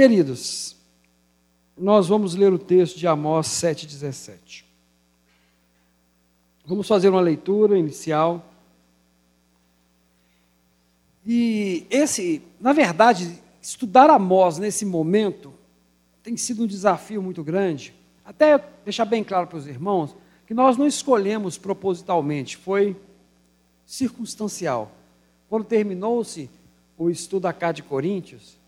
Queridos, nós vamos ler o texto de Amós 7,17. Vamos fazer uma leitura inicial. E esse, na verdade, estudar Amós nesse momento tem sido um desafio muito grande. Até deixar bem claro para os irmãos que nós não escolhemos propositalmente, foi circunstancial. Quando terminou-se o estudo acá de Coríntios,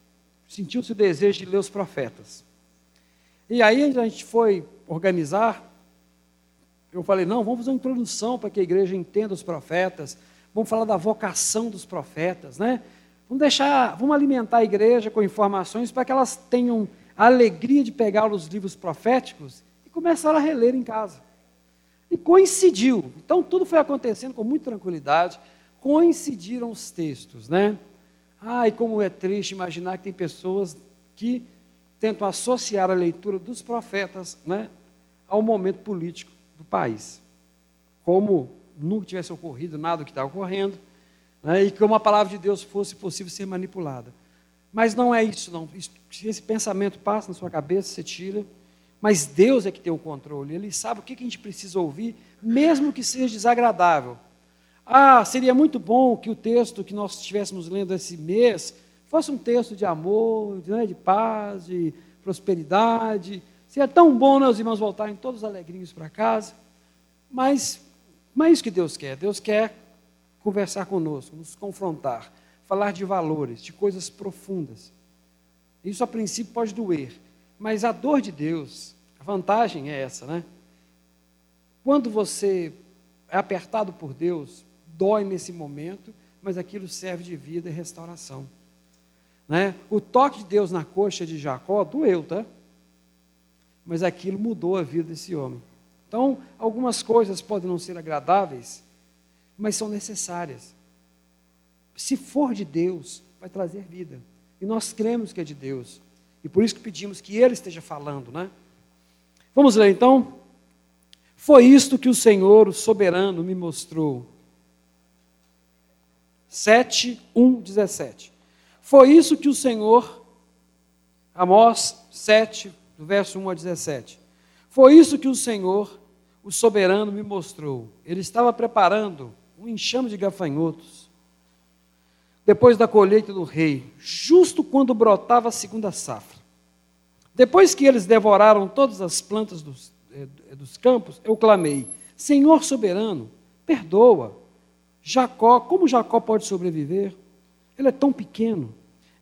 sentiu-se o desejo de ler os profetas. E aí a gente foi organizar, eu falei, não, vamos fazer uma introdução para que a igreja entenda os profetas, vamos falar da vocação dos profetas, né? Vamos deixar, vamos alimentar a igreja com informações para que elas tenham a alegria de pegar os livros proféticos e começar a reler em casa. E coincidiu. Então tudo foi acontecendo com muita tranquilidade, coincidiram os textos, né? Ai, como é triste imaginar que tem pessoas que tentam associar a leitura dos profetas, né, ao momento político do país. Como nunca tivesse ocorrido nada do que está ocorrendo, né, e como a palavra de Deus fosse possível ser manipulada. Mas não é isso, não. Se esse pensamento passa na sua cabeça, você tira. Mas Deus é que tem o controle. Ele sabe o que a gente precisa ouvir, mesmo que seja desagradável. Ah, seria muito bom que o texto que nós estivéssemos lendo esse mês fosse um texto de amor, de, né, de paz, de prosperidade. Seria tão bom né, os irmãos voltarem todos alegrinhos para casa. Mas não é isso que Deus quer. Deus quer conversar conosco, nos confrontar, falar de valores, de coisas profundas. Isso a princípio pode doer, mas a dor de Deus, a vantagem é essa, né? Quando você é apertado por Deus, dói nesse momento, mas aquilo serve de vida e restauração. Né? O toque de Deus na coxa de Jacó doeu, tá? Mas aquilo mudou a vida desse homem. Então, algumas coisas podem não ser agradáveis, mas são necessárias. Se for de Deus, vai trazer vida. E nós cremos que é de Deus. E por isso que pedimos que Ele esteja falando, né? Vamos ler então? Foi isto que o Senhor, o soberano, me mostrou. 7, 1, 17. Foi isso que o Senhor, Amós 7, do verso 1 a 17. Foi isso que o Senhor, o soberano me mostrou. Ele estava preparando um enxame de gafanhotos, depois da colheita do rei, justo quando brotava a segunda safra. Depois que eles devoraram todas as plantas dos, eh, dos campos, eu clamei: Senhor soberano, perdoa. Jacó, como Jacó pode sobreviver? Ele é tão pequeno.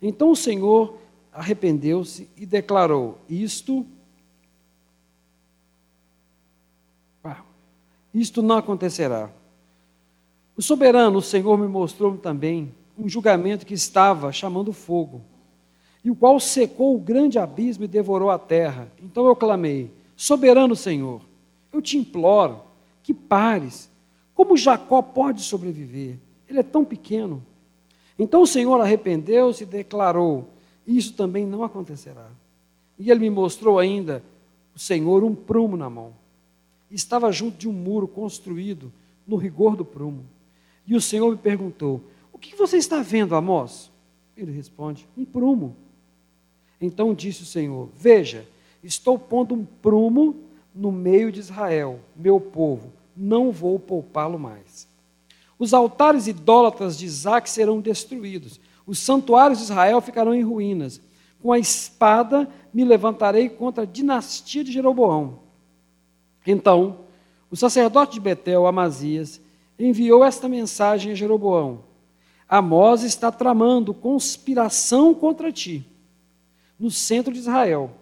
Então o Senhor arrependeu-se e declarou: Isto Isto não acontecerá. O soberano, o Senhor, me mostrou também um julgamento que estava chamando fogo, e o qual secou o grande abismo e devorou a terra. Então eu clamei: Soberano Senhor, eu te imploro que pares. Como Jacó pode sobreviver? Ele é tão pequeno. Então o Senhor arrependeu-se e declarou: Isso também não acontecerá. E ele me mostrou ainda, o Senhor, um prumo na mão estava junto de um muro construído no rigor do prumo. E o Senhor me perguntou: O que você está vendo, Amós? Ele responde: Um prumo. Então disse o Senhor: Veja, estou pondo um prumo no meio de Israel, meu povo, não vou poupá-lo mais. Os altares idólatras de Isaac serão destruídos, os santuários de Israel ficarão em ruínas. Com a espada me levantarei contra a dinastia de Jeroboão então, o sacerdote de Betel, Amazias, enviou esta mensagem a Jeroboão: Amós está tramando conspiração contra ti, no centro de Israel.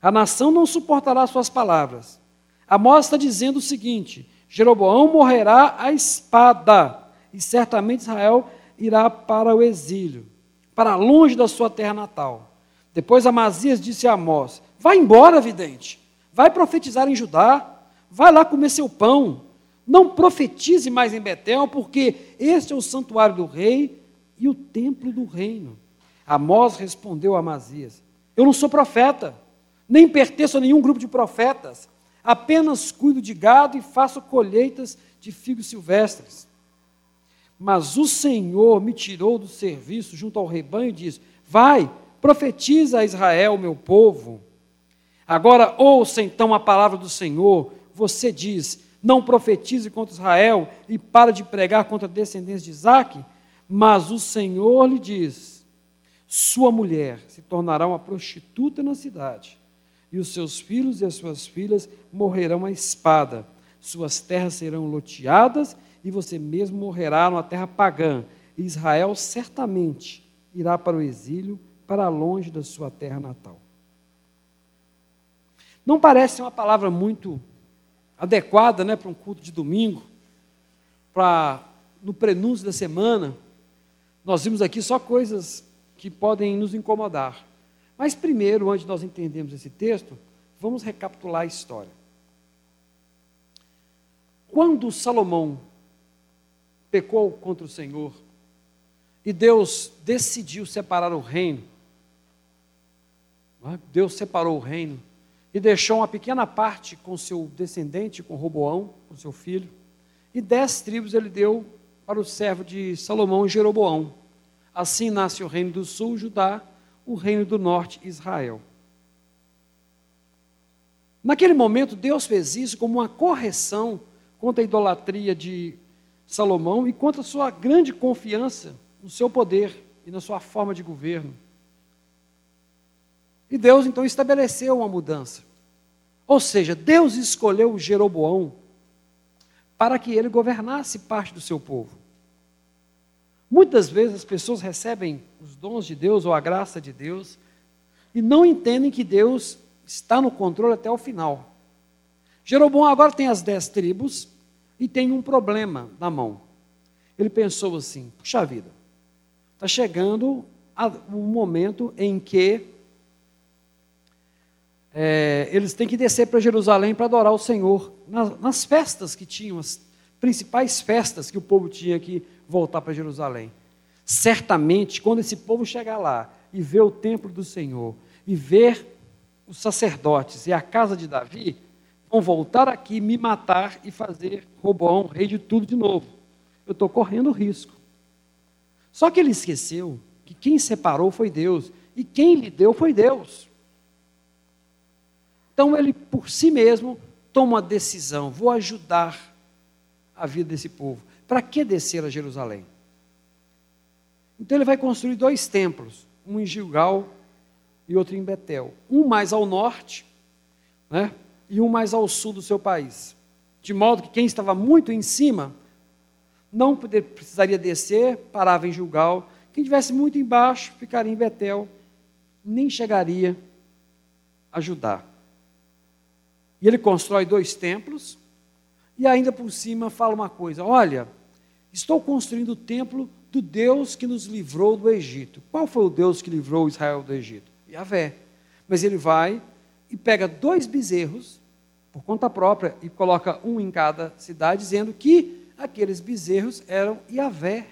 A nação não suportará suas palavras. Amós está dizendo o seguinte: Jeroboão morrerá à espada, e certamente Israel irá para o exílio, para longe da sua terra natal. Depois Amazias disse a Amós: Vá embora, vidente Vai profetizar em Judá, vai lá comer seu pão. Não profetize mais em Betel, porque este é o santuário do rei e o templo do reino. Amós respondeu a Amazias: Eu não sou profeta, nem pertenço a nenhum grupo de profetas. Apenas cuido de gado e faço colheitas de figos silvestres. Mas o Senhor me tirou do serviço junto ao rebanho e diz: Vai, Profetiza a Israel, meu povo. Agora ouça então a palavra do Senhor. Você diz: Não profetize contra Israel e para de pregar contra a descendência de Isaac. Mas o Senhor lhe diz: Sua mulher se tornará uma prostituta na cidade, e os seus filhos e as suas filhas morrerão à espada. Suas terras serão loteadas e você mesmo morrerá numa terra pagã. Israel certamente irá para o exílio, para longe da sua terra natal. Não parece uma palavra muito adequada né, para um culto de domingo, para no prenúncio da semana. Nós vimos aqui só coisas que podem nos incomodar. Mas primeiro, antes de nós entendermos esse texto, vamos recapitular a história. Quando Salomão pecou contra o Senhor e Deus decidiu separar o reino. É? Deus separou o reino e deixou uma pequena parte com seu descendente, com Roboão, com seu filho, e dez tribos ele deu para o servo de Salomão, Jeroboão. Assim nasce o reino do sul, Judá, o reino do norte, Israel. Naquele momento, Deus fez isso como uma correção contra a idolatria de Salomão e contra a sua grande confiança no seu poder e na sua forma de governo. E Deus então estabeleceu uma mudança. Ou seja, Deus escolheu Jeroboão para que ele governasse parte do seu povo. Muitas vezes as pessoas recebem os dons de Deus ou a graça de Deus e não entendem que Deus está no controle até o final. Jeroboão agora tem as dez tribos, e tem um problema na mão. Ele pensou assim: puxa vida, está chegando o um momento em que é, eles têm que descer para Jerusalém para adorar o Senhor. Nas, nas, festas que tinham, as principais festas que o povo tinha que voltar para Jerusalém. Certamente, quando esse povo chegar lá e ver o templo do Senhor, e ver os sacerdotes e a casa de Davi, vão voltar aqui, me matar e fazer Roboão rei de tudo de novo. Eu estou correndo risco. Só que ele esqueceu que quem separou foi Deus e quem lhe deu foi Deus. Então ele, por si mesmo, toma uma decisão: vou ajudar a vida desse povo. Para que descer a Jerusalém? Então ele vai construir dois templos, um em Gilgal e outro em Betel. Um mais ao norte, né, e um mais ao sul do seu país. De modo que quem estava muito em cima não poder, precisaria descer, parava em Gilgal. Quem estivesse muito embaixo ficaria em Betel, nem chegaria a Judá. E ele constrói dois templos e ainda por cima fala uma coisa: olha, estou construindo o templo do Deus que nos livrou do Egito. Qual foi o Deus que livrou Israel do Egito? Yahvé. Mas ele vai e pega dois bezerros, por conta própria, e coloca um em cada cidade, dizendo que aqueles bezerros eram Yahvé.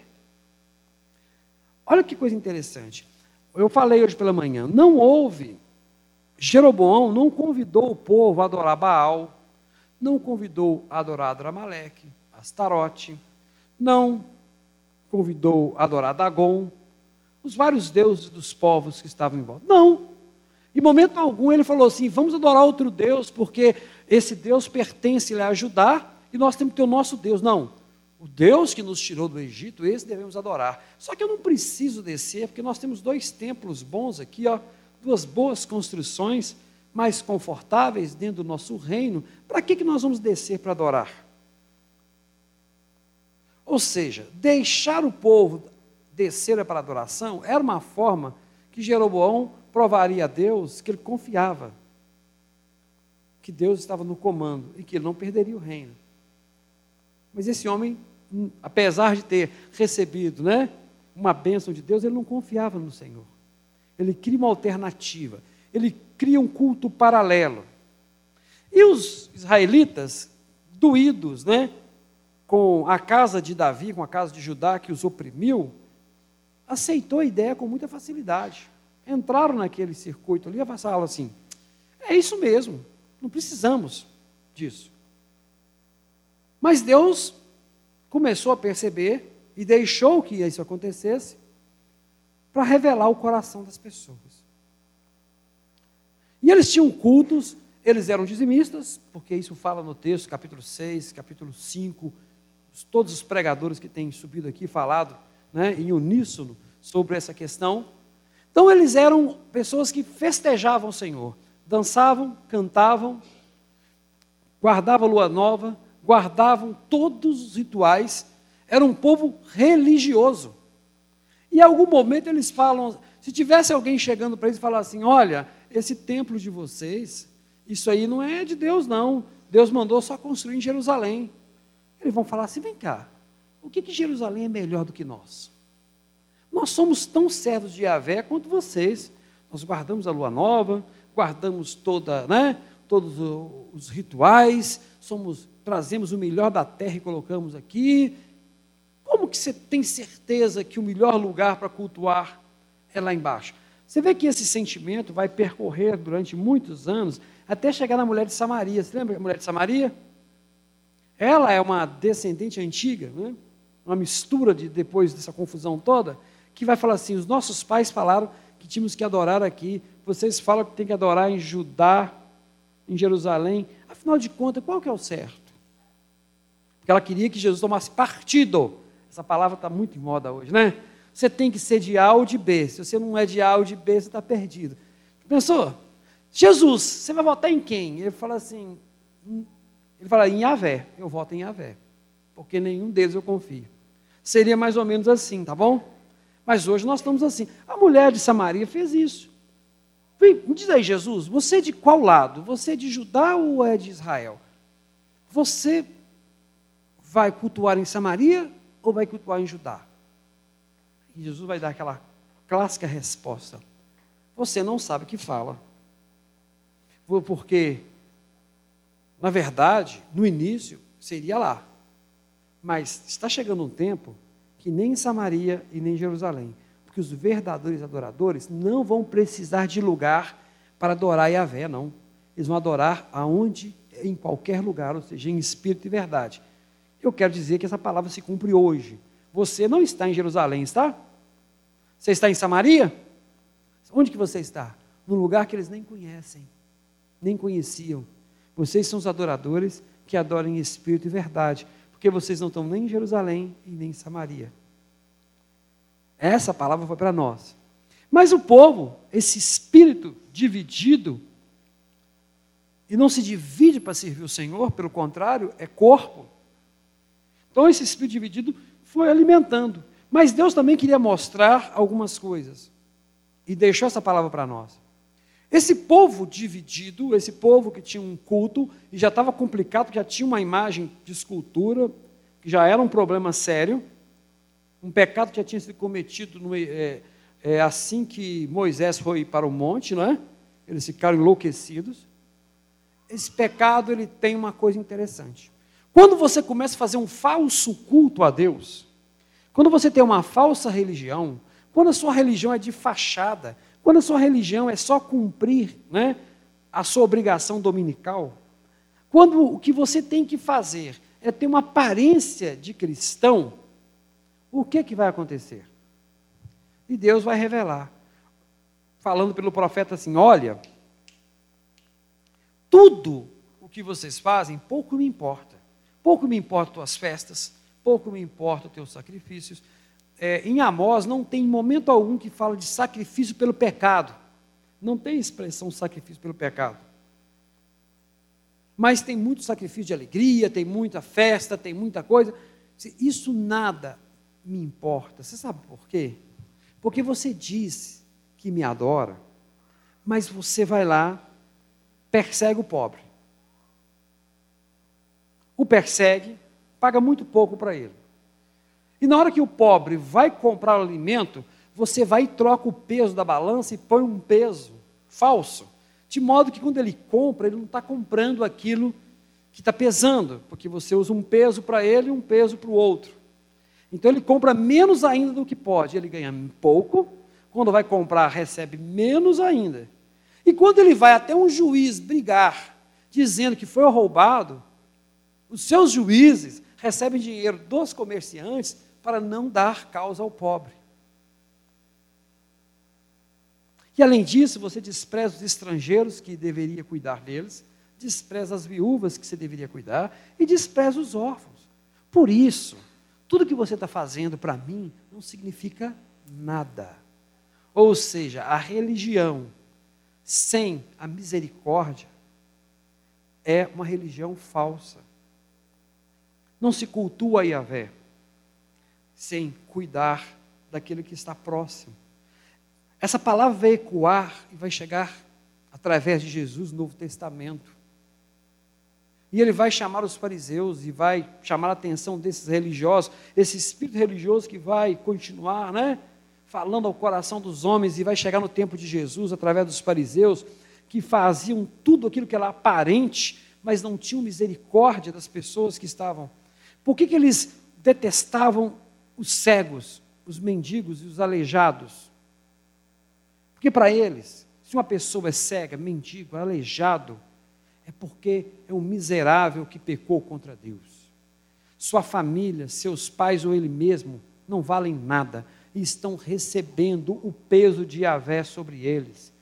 Olha que coisa interessante. Eu falei hoje pela manhã, não houve, Jeroboão não convidou o povo a adorar Baal, não convidou a adorar Adramaleque, Astarote, não convidou a adorar Dagon, os vários deuses dos povos que estavam em volta. Não. Em momento algum ele falou assim: vamos adorar outro Deus, porque esse Deus pertence a Judá e nós temos que ter o nosso Deus. Não. O Deus que nos tirou do Egito, esse devemos adorar. Só que eu não preciso descer, porque nós temos dois templos bons aqui, ó, duas boas construções, mais confortáveis dentro do nosso reino. Para que, que nós vamos descer para adorar? Ou seja, deixar o povo descer para a adoração era uma forma que Jeroboão provaria a Deus que ele confiava que Deus estava no comando e que ele não perderia o reino. Mas esse homem, apesar de ter recebido né, uma bênção de Deus, ele não confiava no Senhor. Ele cria uma alternativa, ele cria um culto paralelo. E os israelitas, doídos né, com a casa de Davi, com a casa de Judá que os oprimiu, aceitou a ideia com muita facilidade entraram naquele circuito ali e falaram assim: é isso mesmo, não precisamos disso. Mas Deus começou a perceber e deixou que isso acontecesse para revelar o coração das pessoas. E eles tinham cultos, eles eram dizimistas, porque isso fala no texto, capítulo 6, capítulo 5, todos os pregadores que têm subido aqui falado né, em uníssono sobre essa questão. Então eles eram pessoas que festejavam o Senhor, dançavam, cantavam, guardavam a lua nova, guardavam todos os rituais, era um povo religioso. E em algum momento eles falam, se tivesse alguém chegando para eles e falar assim: olha, esse templo de vocês, isso aí não é de Deus, não. Deus mandou só construir em Jerusalém. Eles vão falar assim: vem cá, o que, que Jerusalém é melhor do que nós? Nós somos tão servos de Yahvé quanto vocês. Nós guardamos a lua nova, guardamos toda, né, todos os rituais, somos, trazemos o melhor da terra e colocamos aqui. Como que você tem certeza que o melhor lugar para cultuar é lá embaixo? Você vê que esse sentimento vai percorrer durante muitos anos até chegar na mulher de Samaria. Você lembra da mulher de Samaria? Ela é uma descendente antiga, né? uma mistura de depois dessa confusão toda que vai falar assim: os nossos pais falaram que tínhamos que adorar aqui, vocês falam que tem que adorar em Judá, em Jerusalém. Afinal de contas, qual que é o certo? Porque ela queria que Jesus tomasse partido. Essa palavra está muito em moda hoje, né? Você tem que ser de A ou de B. Se você não é de A ou de B, você está perdido. Pensou? Jesus, você vai votar em quem? Ele fala assim, hum, ele fala em Yahvé. Eu voto em Yahvé. Porque nenhum deles eu confio. Seria mais ou menos assim, tá bom? Mas hoje nós estamos assim. A mulher de Samaria fez isso. Me diz aí, Jesus, você é de qual lado? Você é de Judá ou é de Israel? Você vai cultuar em Samaria ou vai cultuar em Judá? E Jesus vai dar aquela clássica resposta: Você não sabe o que fala. Porque, na verdade, no início seria lá. Mas está chegando um tempo que nem em Samaria e nem em Jerusalém. Porque os verdadeiros adoradores não vão precisar de lugar para adorar Yahvé, não. Eles vão adorar aonde, em qualquer lugar, ou seja, em espírito e verdade. Eu quero dizer que essa palavra se cumpre hoje. Você não está em Jerusalém, está? Você está em Samaria? Onde que você está? Num lugar que eles nem conhecem, nem conheciam. Vocês são os adoradores que adoram em espírito e verdade porque vocês não estão nem em Jerusalém e nem em Samaria. Essa palavra foi para nós. Mas o povo, esse espírito dividido, e não se divide para servir o Senhor, pelo contrário, é corpo. Então esse espírito dividido foi alimentando. Mas Deus também queria mostrar algumas coisas. E deixou essa palavra para nós. Esse povo dividido, esse povo que tinha um culto, e já estava complicado, já tinha uma imagem de escultura, que já era um problema sério, um pecado que já tinha sido cometido no, é, é, assim que Moisés foi para o monte, não é? Eles ficaram enlouquecidos. Esse pecado ele tem uma coisa interessante. Quando você começa a fazer um falso culto a Deus, quando você tem uma falsa religião, quando a sua religião é de fachada, quando a sua religião é só cumprir né, a sua obrigação dominical, quando o que você tem que fazer é ter uma aparência de cristão, o que, que vai acontecer? E Deus vai revelar, falando pelo profeta assim: olha, tudo o que vocês fazem, pouco me importa. Pouco me importam as festas, pouco me importam os teus sacrifícios, é, em Amós não tem momento algum que fala de sacrifício pelo pecado. Não tem expressão sacrifício pelo pecado. Mas tem muito sacrifício de alegria, tem muita festa, tem muita coisa. Isso nada me importa. Você sabe por quê? Porque você diz que me adora, mas você vai lá, persegue o pobre. O persegue, paga muito pouco para ele. E na hora que o pobre vai comprar o alimento, você vai e troca o peso da balança e põe um peso falso. De modo que quando ele compra, ele não está comprando aquilo que está pesando, porque você usa um peso para ele e um peso para o outro. Então ele compra menos ainda do que pode, ele ganha pouco, quando vai comprar, recebe menos ainda. E quando ele vai até um juiz brigar, dizendo que foi roubado, os seus juízes recebem dinheiro dos comerciantes para não dar causa ao pobre. E além disso, você despreza os estrangeiros que deveria cuidar deles, despreza as viúvas que você deveria cuidar e despreza os órfãos. Por isso, tudo que você está fazendo para mim não significa nada. Ou seja, a religião sem a misericórdia é uma religião falsa. Não se cultua a Yahvé sem cuidar daquele que está próximo. Essa palavra vai ecoar e vai chegar através de Jesus no Novo Testamento. E ele vai chamar os fariseus e vai chamar a atenção desses religiosos, esse espírito religioso que vai continuar, né? Falando ao coração dos homens e vai chegar no tempo de Jesus através dos fariseus que faziam tudo aquilo que era aparente, mas não tinham misericórdia das pessoas que estavam. Por que, que eles detestavam os cegos, os mendigos e os aleijados? Porque para eles, se uma pessoa é cega, mendigo, aleijado, é porque é um miserável que pecou contra Deus. Sua família, seus pais ou ele mesmo não valem nada e estão recebendo o peso de Yahvé sobre eles.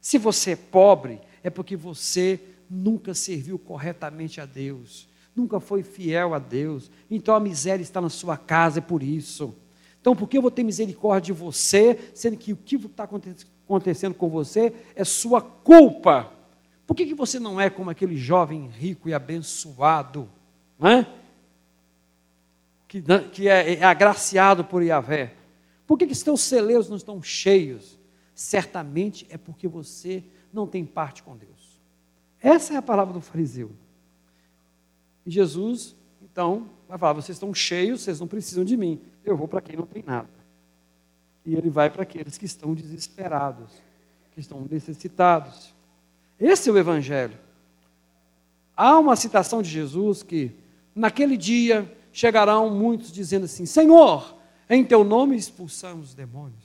Se você é pobre, é porque você nunca serviu corretamente a Deus, nunca foi fiel a Deus. Então a miséria está na sua casa, é por isso. Então, por que eu vou ter misericórdia de você, sendo que o que está acontecendo com você é sua culpa? Por que, que você não é como aquele jovem rico e abençoado, é? que, que é, é, agraciado por Yahvé? Por que, que seus celeiros não estão cheios? Certamente é porque você não tem parte com Deus. Essa é a palavra do fariseu. E Jesus, então, vai falar: vocês estão cheios, vocês não precisam de mim. Eu vou para quem não tem nada. E ele vai para aqueles que estão desesperados, que estão necessitados. Esse é o Evangelho. Há uma citação de Jesus que, naquele dia, chegarão muitos dizendo assim: Senhor, em teu nome expulsamos os demônios,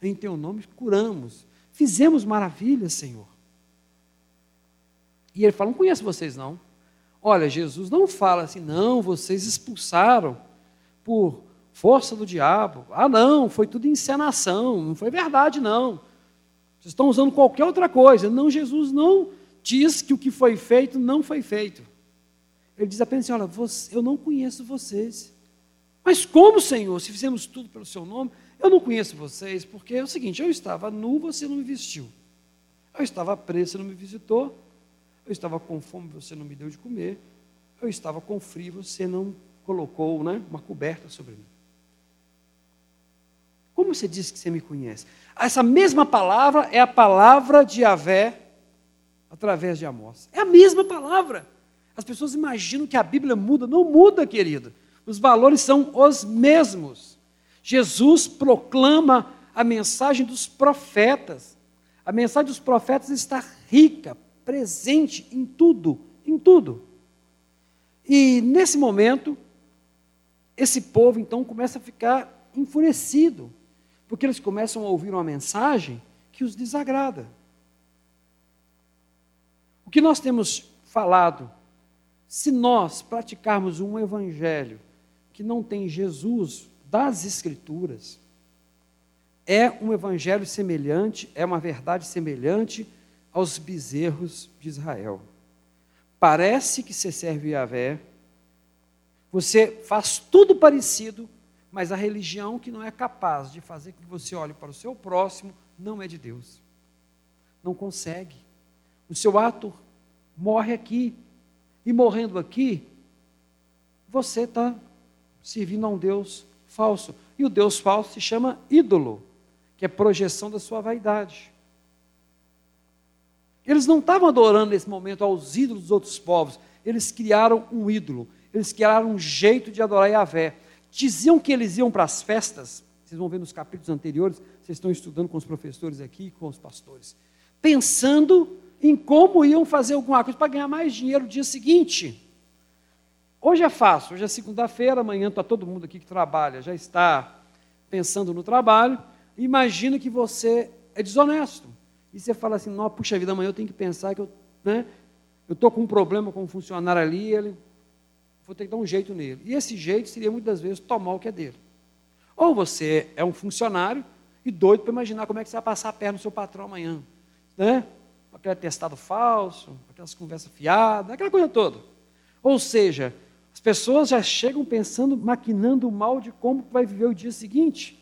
em teu nome curamos, fizemos maravilhas, Senhor. E ele fala: Não conheço vocês, não. Olha, Jesus não fala assim, não, vocês expulsaram por força do diabo. Ah, não, foi tudo encenação, não foi verdade, não. Vocês estão usando qualquer outra coisa. Não, Jesus não diz que o que foi feito não foi feito. Ele diz apenas assim: olha, você, eu não conheço vocês. Mas como, Senhor, se fizemos tudo pelo seu nome, eu não conheço vocês, porque é o seguinte: eu estava nu, você não me vestiu. Eu estava preso, você não me visitou. Eu estava com fome, você não me deu de comer. Eu estava com frio, você não colocou né, uma coberta sobre mim. Como você diz que você me conhece? Essa mesma palavra é a palavra de Yahvé através de Amós. É a mesma palavra. As pessoas imaginam que a Bíblia muda. Não muda, querido. Os valores são os mesmos. Jesus proclama a mensagem dos profetas. A mensagem dos profetas está rica, presente em tudo, em tudo. E nesse momento, esse povo então começa a ficar enfurecido, porque eles começam a ouvir uma mensagem que os desagrada. O que nós temos falado, se nós praticarmos um evangelho que não tem Jesus das Escrituras, é um evangelho semelhante, é uma verdade semelhante aos bezerros de Israel. Parece que você serve Yahvé, você faz tudo parecido, mas a religião que não é capaz de fazer com que você olhe para o seu próximo não é de Deus. Não consegue. O seu ato morre aqui. E morrendo aqui, você está servindo a um Deus falso. E o Deus falso se chama ídolo, que é projeção da sua vaidade. Eles não estavam adorando nesse momento aos ídolos dos outros povos, eles criaram um ídolo, eles criaram um jeito de adorar Yahvé. Diziam que eles iam para as festas, vocês vão ver nos capítulos anteriores, vocês estão estudando com os professores aqui, com os pastores, pensando em como iam fazer alguma coisa para ganhar mais dinheiro no dia seguinte. Hoje é fácil, hoje é segunda-feira, amanhã está todo mundo aqui que trabalha, já está pensando no trabalho. Imagina que você é desonesto. E você fala assim, não, puxa vida, amanhã eu tenho que pensar que eu né, estou com um problema com um funcionário ali, ele, vou ter que dar um jeito nele. E esse jeito seria muitas vezes tomar o que é dele. Ou você é um funcionário e doido para imaginar como é que você vai passar a perna no seu patrão amanhã. Né? Aquele atestado falso, aquelas conversas fiadas, aquela coisa toda. Ou seja, as pessoas já chegam pensando, maquinando o mal de como vai viver o dia seguinte,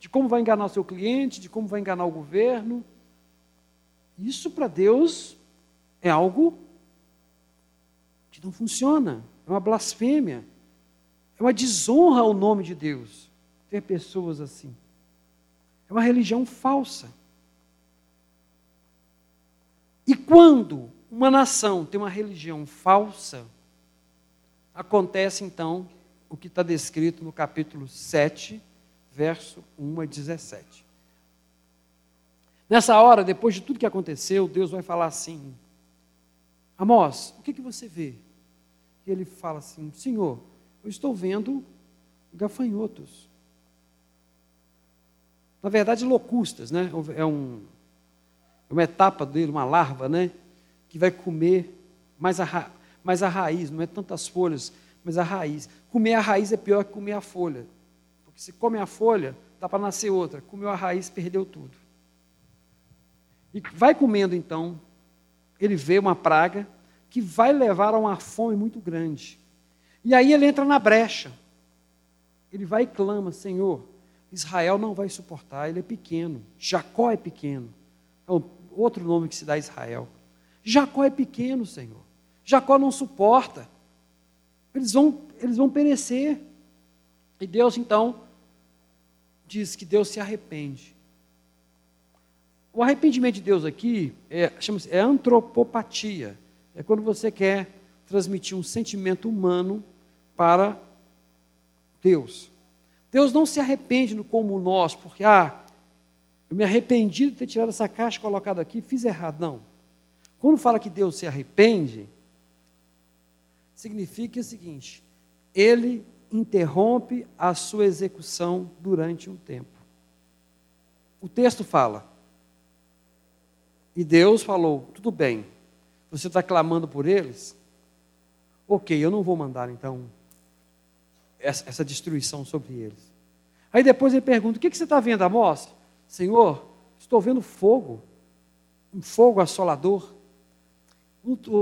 de como vai enganar o seu cliente, de como vai enganar o governo. Isso para Deus é algo que não funciona, é uma blasfêmia, é uma desonra ao nome de Deus ter pessoas assim. É uma religião falsa. E quando uma nação tem uma religião falsa, acontece então o que está descrito no capítulo 7, verso 1 a 17. Nessa hora, depois de tudo que aconteceu, Deus vai falar assim: Amós, o que, que você vê? E ele fala assim: Senhor, eu estou vendo gafanhotos. Na verdade, locustas, né? É um, uma etapa dele, uma larva, né? Que vai comer mais a, mais a raiz, não é tantas folhas, mas a raiz. Comer a raiz é pior que comer a folha. Se come a folha, dá para nascer outra. Comeu a raiz, perdeu tudo. E vai comendo então, ele vê uma praga que vai levar a uma fome muito grande. E aí ele entra na brecha. Ele vai e clama: Senhor, Israel não vai suportar, ele é pequeno. Jacó é pequeno. É outro nome que se dá a Israel. Jacó é pequeno, Senhor. Jacó não suporta. Eles vão, eles vão perecer. E Deus então diz que Deus se arrepende. O arrependimento de Deus aqui é, é antropopatia. É quando você quer transmitir um sentimento humano para Deus. Deus não se arrepende como nós, porque, ah, eu me arrependi de ter tirado essa caixa colocado aqui, fiz errado. Não. Quando fala que Deus se arrepende, significa o seguinte: ele interrompe a sua execução durante um tempo. O texto fala, e Deus falou: tudo bem, você está clamando por eles? Ok, eu não vou mandar então essa, essa destruição sobre eles. Aí depois ele pergunta: O que, que você está vendo, Amós? Senhor, estou vendo fogo, um fogo assolador.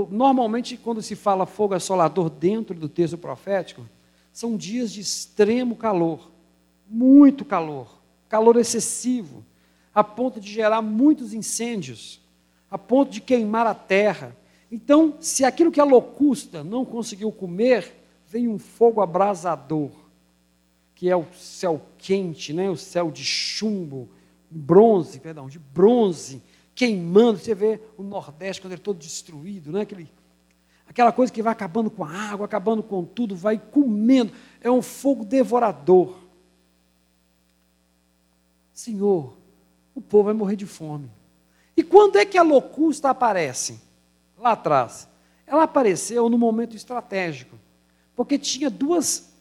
Normalmente, quando se fala fogo assolador dentro do texto profético, são dias de extremo calor, muito calor, calor excessivo, a ponto de gerar muitos incêndios, a ponto de queimar a terra. Então, se aquilo que a locusta não conseguiu comer, vem um fogo abrasador, que é o céu quente, né? o céu de chumbo, bronze, perdão, de bronze, queimando. Você vê o Nordeste quando ele é todo destruído, né? Aquele, aquela coisa que vai acabando com a água, acabando com tudo, vai comendo. É um fogo devorador. Senhor, o povo vai morrer de fome. E quando é que a locusta aparece? Lá atrás. Ela apareceu no momento estratégico. Porque tinha duas,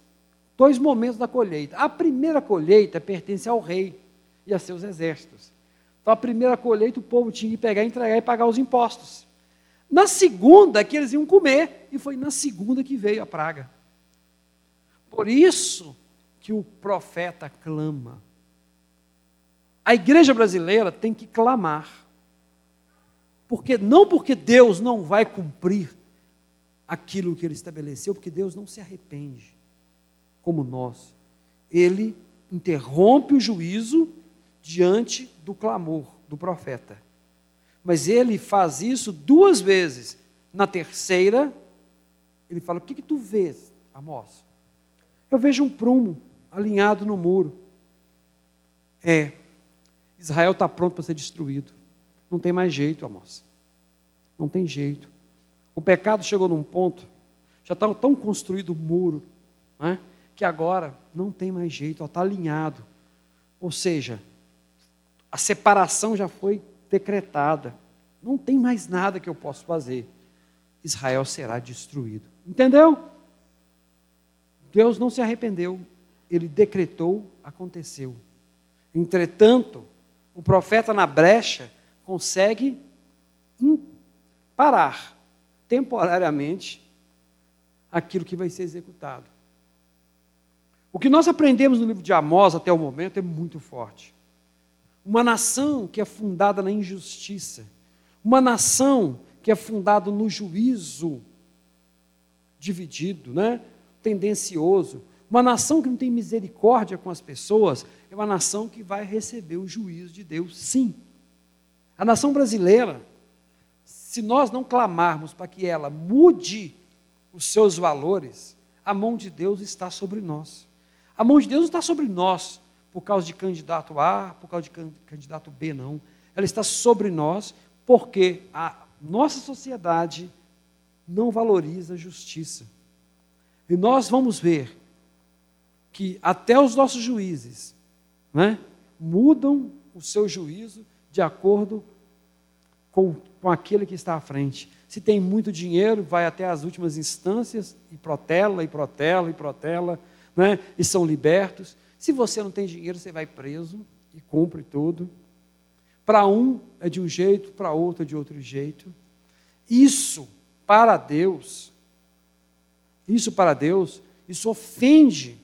dois momentos da colheita. A primeira colheita pertence ao rei e a seus exércitos. Então, a primeira colheita, o povo tinha que pegar, entregar e pagar os impostos. Na segunda, que eles iam comer, e foi na segunda que veio a praga. Por isso que o profeta clama. A igreja brasileira tem que clamar. Porque não porque Deus não vai cumprir aquilo que ele estabeleceu, porque Deus não se arrepende, como nós. Ele interrompe o juízo diante do clamor do profeta. Mas ele faz isso duas vezes. Na terceira, ele fala: O que, que tu vês, Amós? Eu vejo um prumo alinhado no muro. É, Israel está pronto para ser destruído. Não tem mais jeito, Amós. Não tem jeito. O pecado chegou num ponto, já está tão construído o muro, né, que agora não tem mais jeito, está alinhado. Ou seja, a separação já foi decretada. Não tem mais nada que eu possa fazer. Israel será destruído. Entendeu? Deus não se arrependeu, ele decretou, aconteceu. Entretanto, o profeta na brecha consegue parar temporariamente aquilo que vai ser executado. O que nós aprendemos no livro de Amós até o momento é muito forte. Uma nação que é fundada na injustiça, uma nação que é fundada no juízo dividido, né? tendencioso, uma nação que não tem misericórdia com as pessoas, é uma nação que vai receber o juízo de Deus, sim. A nação brasileira, se nós não clamarmos para que ela mude os seus valores, a mão de Deus está sobre nós. A mão de Deus está sobre nós por causa de candidato A, por causa de candidato B, não. Ela está sobre nós porque a nossa sociedade não valoriza a justiça. E nós vamos ver que até os nossos juízes né, mudam o seu juízo de acordo com, com aquele que está à frente. Se tem muito dinheiro, vai até as últimas instâncias e protela, e protela, e protela, né, e são libertos. Se você não tem dinheiro, você vai preso e cumpre tudo. Para um é de um jeito, para outro é de outro jeito. Isso, para Deus, isso para Deus, isso ofende,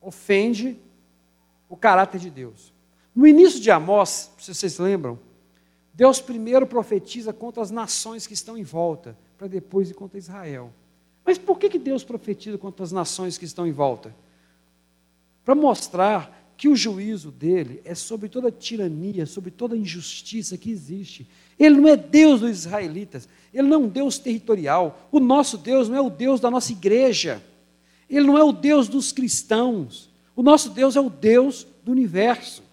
ofende o caráter de Deus. No início de Amós, se vocês lembram, Deus primeiro profetiza contra as nações que estão em volta, para depois ir contra Israel. Mas por que, que Deus profetiza contra as nações que estão em volta? Para mostrar que o juízo dele é sobre toda tirania, sobre toda injustiça que existe. Ele não é Deus dos israelitas, ele não é um Deus territorial. O nosso Deus não é o Deus da nossa igreja, ele não é o Deus dos cristãos. O nosso Deus é o Deus do universo.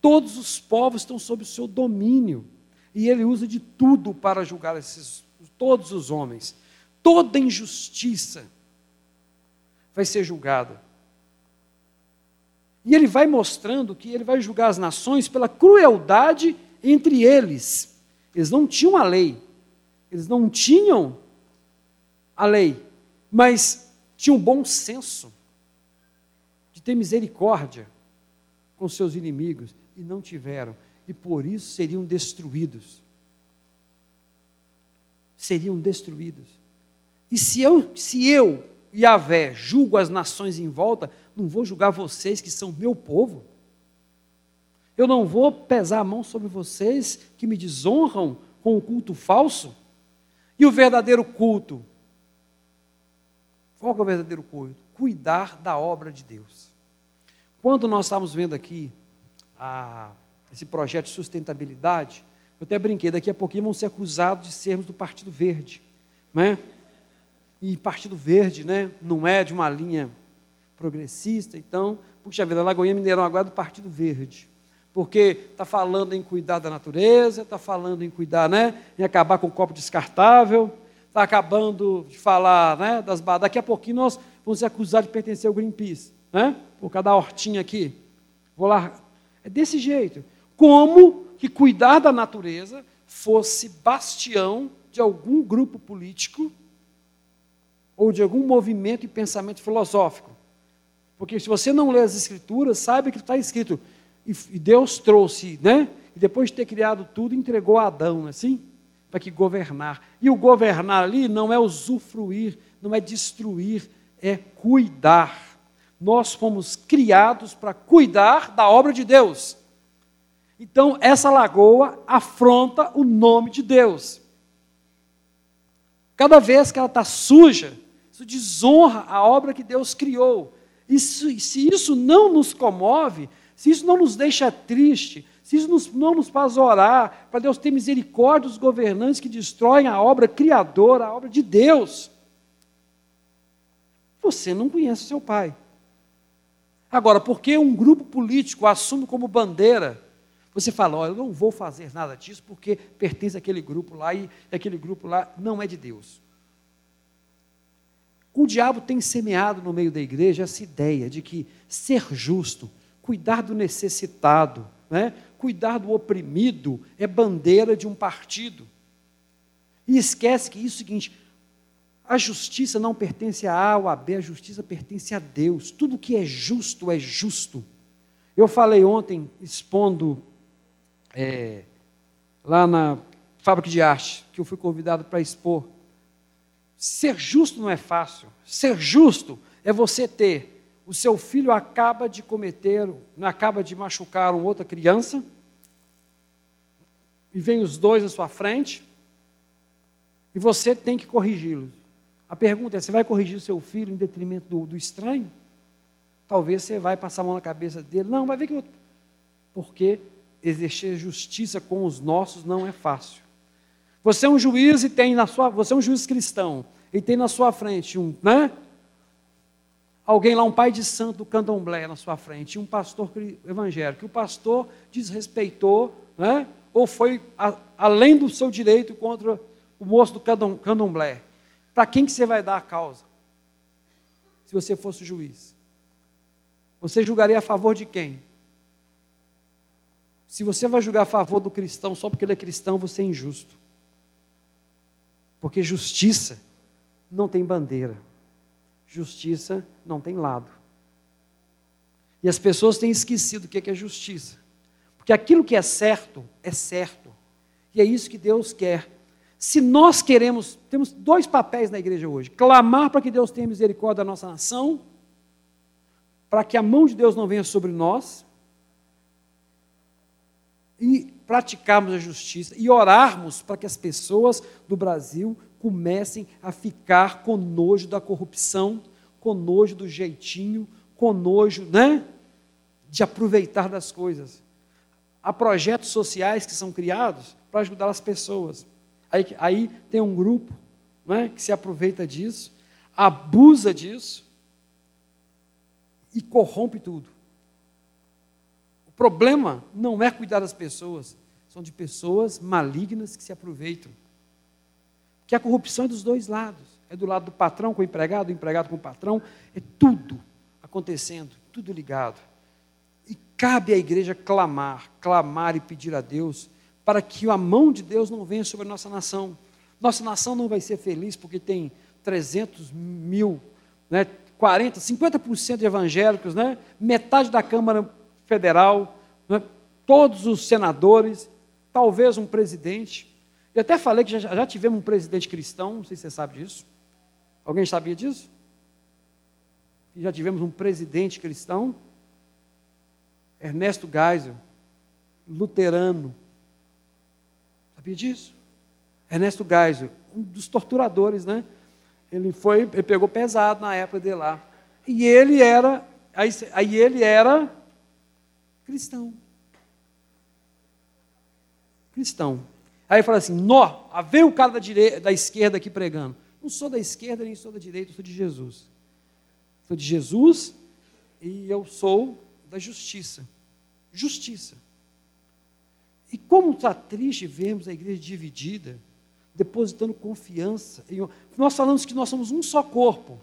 Todos os povos estão sob o seu domínio e ele usa de tudo para julgar esses, todos os homens. Toda injustiça vai ser julgada. E ele vai mostrando que ele vai julgar as nações pela crueldade entre eles. Eles não tinham a lei. Eles não tinham a lei, mas tinham bom senso de ter misericórdia com seus inimigos e não tiveram, e por isso seriam destruídos. Seriam destruídos. E se eu, se eu Yahvé, julgo as nações em volta, não vou julgar vocês que são meu povo. Eu não vou pesar a mão sobre vocês que me desonram com o culto falso. E o verdadeiro culto? Qual é o verdadeiro culto? Cuidar da obra de Deus. Quando nós estávamos vendo aqui a, esse projeto de sustentabilidade, eu até brinquei, daqui a pouquinho vão ser acusados de sermos do Partido Verde. Não é? E Partido Verde né, não é de uma linha progressista, então, puxa vida, Lagoinha Mineirão agora é do Partido Verde. Porque está falando em cuidar da natureza, está falando em cuidar, né, em acabar com o copo descartável, está acabando de falar né, das Daqui a pouquinho nós vamos ser acusados de pertencer ao Greenpeace, né? Por causa da hortinha aqui. Vou lá. É desse jeito. Como que cuidar da natureza fosse bastião de algum grupo político ou de algum movimento e pensamento filosófico. Porque se você não lê as escrituras, sabe que está escrito. E Deus trouxe, né? E depois de ter criado tudo, entregou a Adão, é assim? Para que governar. E o governar ali não é usufruir, não é destruir, é cuidar. Nós fomos criados para cuidar da obra de Deus. Então, essa lagoa afronta o nome de Deus. Cada vez que ela está suja, isso desonra a obra que Deus criou. E se, se isso não nos comove, se isso não nos deixa triste, se isso nos, não nos faz orar para Deus ter misericórdia dos governantes que destroem a obra criadora, a obra de Deus, você não conhece seu pai. Agora, porque um grupo político assume como bandeira, você fala, olha, eu não vou fazer nada disso porque pertence àquele grupo lá e aquele grupo lá não é de Deus. O diabo tem semeado no meio da igreja essa ideia de que ser justo, cuidar do necessitado, né? cuidar do oprimido é bandeira de um partido. E esquece que isso é o seguinte: a justiça não pertence a A ou a B, a justiça pertence a Deus. Tudo que é justo é justo. Eu falei ontem, expondo é, lá na fábrica de arte, que eu fui convidado para expor Ser justo não é fácil. Ser justo é você ter o seu filho acaba de cometer, acaba de machucar uma outra criança, e vem os dois na sua frente, e você tem que corrigi-los. A pergunta é: você vai corrigir o seu filho em detrimento do, do estranho? Talvez você vai passar a mão na cabeça dele. Não, vai ver que eu. Porque exercer justiça com os nossos não é fácil. Você é um juiz e tem na sua. Você é um juiz cristão e tem na sua frente um, né? alguém lá, um pai de santo do candomblé na sua frente, um pastor evangélico, o pastor desrespeitou, né? ou foi a, além do seu direito contra o moço do candomblé. Para quem que você vai dar a causa? Se você fosse juiz. Você julgaria a favor de quem? Se você vai julgar a favor do cristão só porque ele é cristão, você é injusto. Porque justiça não tem bandeira justiça não tem lado. E as pessoas têm esquecido o que é justiça. Porque aquilo que é certo, é certo. E é isso que Deus quer. Se nós queremos, temos dois papéis na igreja hoje: clamar para que Deus tenha misericórdia da nossa nação, para que a mão de Deus não venha sobre nós, e praticarmos a justiça, e orarmos para que as pessoas do Brasil comecem a ficar com nojo da corrupção, com nojo do jeitinho, com nojo, né? De aproveitar das coisas. Há projetos sociais que são criados para ajudar as pessoas. Aí, aí tem um grupo né, que se aproveita disso, abusa disso e corrompe tudo. Problema não é cuidar das pessoas, são de pessoas malignas que se aproveitam que a corrupção é dos dois lados. É do lado do patrão com o empregado, do empregado com o patrão, é tudo acontecendo, tudo ligado. E cabe à igreja clamar, clamar e pedir a Deus para que a mão de Deus não venha sobre a nossa nação. Nossa nação não vai ser feliz porque tem 300 mil, né, 40, 50% de evangélicos, né, metade da Câmara Federal, né, todos os senadores, talvez um presidente. Eu até falei que já, já tivemos um presidente cristão, não sei se você sabe disso. Alguém sabia disso? já tivemos um presidente cristão, Ernesto Geisel, luterano. Sabia disso? Ernesto Geisel, um dos torturadores, né? Ele foi, ele pegou pesado na época dele lá. E ele era, aí, aí ele era cristão. Cristão. Aí fala assim: nó, veio o cara da, direita, da esquerda aqui pregando. Não sou da esquerda nem sou da direita, sou de Jesus. Sou de Jesus e eu sou da justiça. Justiça. E como está triste vermos a igreja dividida, depositando confiança. Em... Nós falamos que nós somos um só corpo.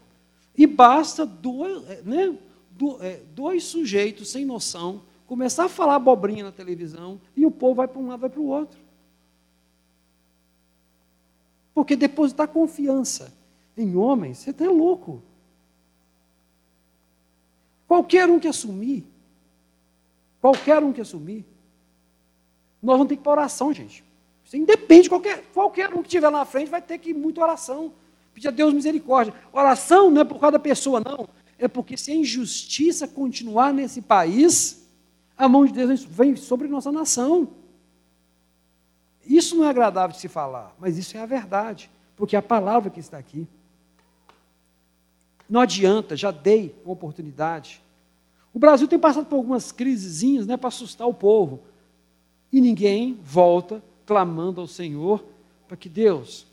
E basta dois, é, né, é, dois sujeitos sem noção começar a falar abobrinha na televisão e o povo vai para um lado, vai para o outro. Porque depositar confiança em homens, você está louco. Qualquer um que assumir, qualquer um que assumir, nós vamos ter que ir para oração, gente. Isso independe, qualquer, qualquer um que estiver lá na frente vai ter que ir muito oração. Pedir a Deus misericórdia. Oração não é por causa da pessoa, não. É porque se a injustiça continuar nesse país, a mão de Deus vem sobre nossa nação. Isso não é agradável de se falar, mas isso é a verdade, porque é a palavra que está aqui. Não adianta, já dei uma oportunidade. O Brasil tem passado por algumas crisezinhas né, para assustar o povo. E ninguém volta clamando ao Senhor para que Deus.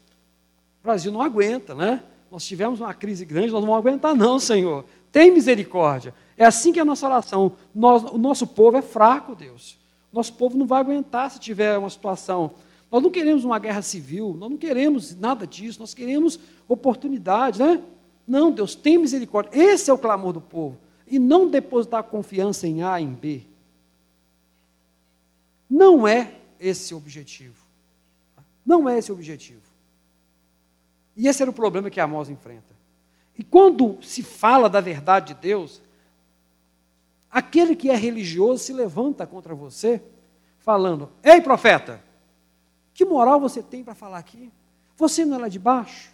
O Brasil não aguenta, né? Nós tivemos uma crise grande, nós não vamos aguentar, não, Senhor. Tem misericórdia. É assim que é a nossa oração. Nós, o nosso povo é fraco, Deus. Nosso povo não vai aguentar se tiver uma situação. Nós não queremos uma guerra civil, nós não queremos nada disso, nós queremos oportunidade, né? Não, Deus tem misericórdia. Esse é o clamor do povo. E não depositar confiança em A, em B. Não é esse o objetivo. Não é esse o objetivo. E esse era o problema que Amós enfrenta. E quando se fala da verdade de Deus, aquele que é religioso se levanta contra você falando: Ei, profeta, que moral você tem para falar aqui? Você não é lá de baixo?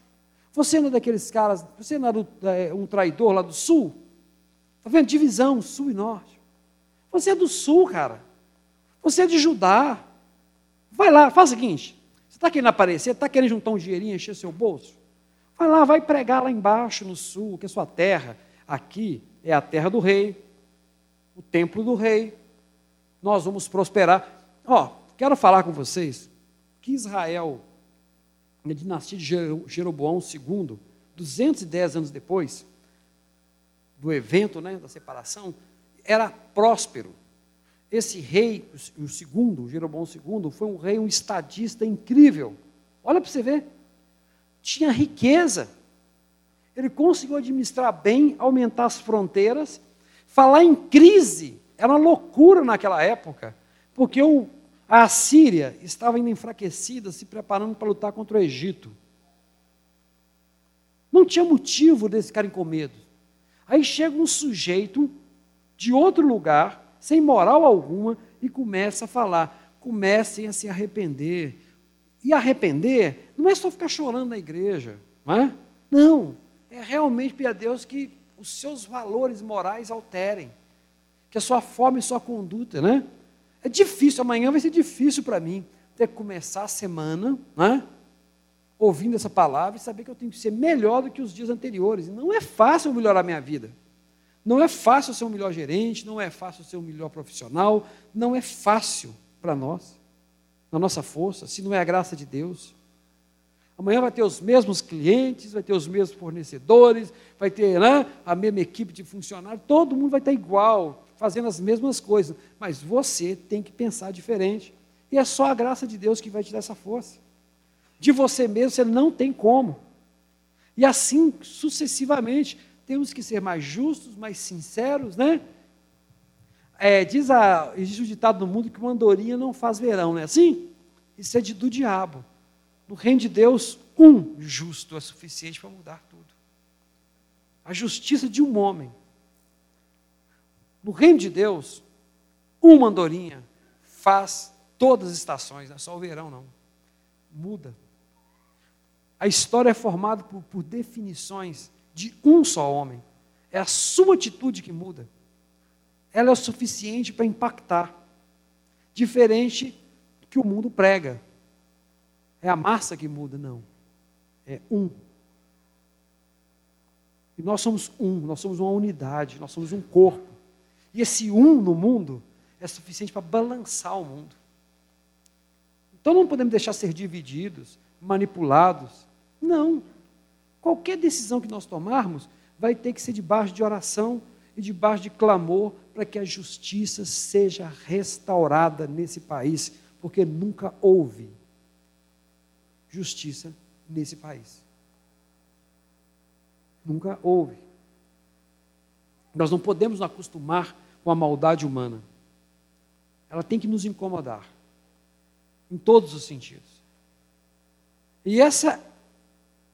Você não é daqueles caras, você não é, do, é um traidor lá do sul? Está vendo? Divisão, sul e norte. Você é do sul, cara. Você é de Judá. Vai lá, faz o seguinte. Você está querendo aparecer, está querendo juntar um dinheirinho, encher seu bolso? Vai lá, vai pregar lá embaixo no sul, que é sua terra. Aqui é a terra do rei, o templo do rei. Nós vamos prosperar. Ó, quero falar com vocês que Israel, na dinastia de Jeroboão II, 210 anos depois do evento né, da separação, era próspero. Esse rei, o segundo, Jeroboão II, foi um rei, um estadista incrível. Olha para você ver. Tinha riqueza. Ele conseguiu administrar bem, aumentar as fronteiras. Falar em crise era uma loucura naquela época, porque o, a Síria estava indo enfraquecida, se preparando para lutar contra o Egito. Não tinha motivo deles ficarem com medo. Aí chega um sujeito de outro lugar, sem moral alguma, e começa a falar: comecem a se arrepender. E arrepender não é só ficar chorando na igreja, não é? Não, é realmente pedir a Deus que os seus valores morais alterem, que a sua forma e sua conduta, né? É difícil, amanhã vai ser difícil para mim ter que começar a semana, né? ouvindo essa palavra e saber que eu tenho que ser melhor do que os dias anteriores. Não é fácil melhorar a minha vida. Não é fácil ser um melhor gerente, não é fácil ser um melhor profissional, não é fácil para nós, na nossa força, se não é a graça de Deus. Amanhã vai ter os mesmos clientes, vai ter os mesmos fornecedores, vai ter né, a mesma equipe de funcionários, todo mundo vai estar igual, fazendo as mesmas coisas, mas você tem que pensar diferente. E é só a graça de Deus que vai te dar essa força. De você mesmo você não tem como. E assim sucessivamente temos que ser mais justos, mais sinceros, né? É, diz a, existe um ditado no mundo que uma andorinha não faz verão, não é assim? Isso é de, do diabo. No reino de Deus, um justo é suficiente para mudar tudo. A justiça de um homem. No reino de Deus, uma andorinha faz todas as estações, não é só o verão, não. Muda. A história é formada por, por definições de um só homem. É a sua atitude que muda. Ela é o suficiente para impactar. Diferente do que o mundo prega. É a massa que muda, não. É um. E nós somos um, nós somos uma unidade, nós somos um corpo. E esse um no mundo é suficiente para balançar o mundo. Então não podemos deixar ser divididos, manipulados. Não. Qualquer decisão que nós tomarmos vai ter que ser debaixo de oração e debaixo de clamor para que a justiça seja restaurada nesse país, porque nunca houve justiça nesse país. Nunca houve. Nós não podemos nos acostumar com a maldade humana. Ela tem que nos incomodar, em todos os sentidos. E essa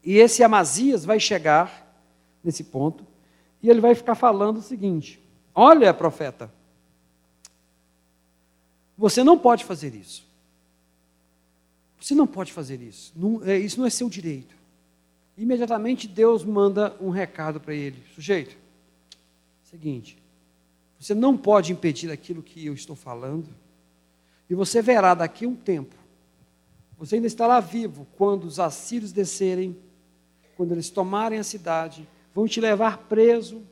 e esse Amazias vai chegar nesse ponto e ele vai ficar falando o seguinte: Olha, profeta, você não pode fazer isso. Você não pode fazer isso. Não, é, isso não é seu direito. Imediatamente Deus manda um recado para ele: Sujeito, seguinte, você não pode impedir aquilo que eu estou falando, e você verá daqui a um tempo, você ainda estará vivo quando os assírios descerem quando eles tomarem a cidade, vão te levar preso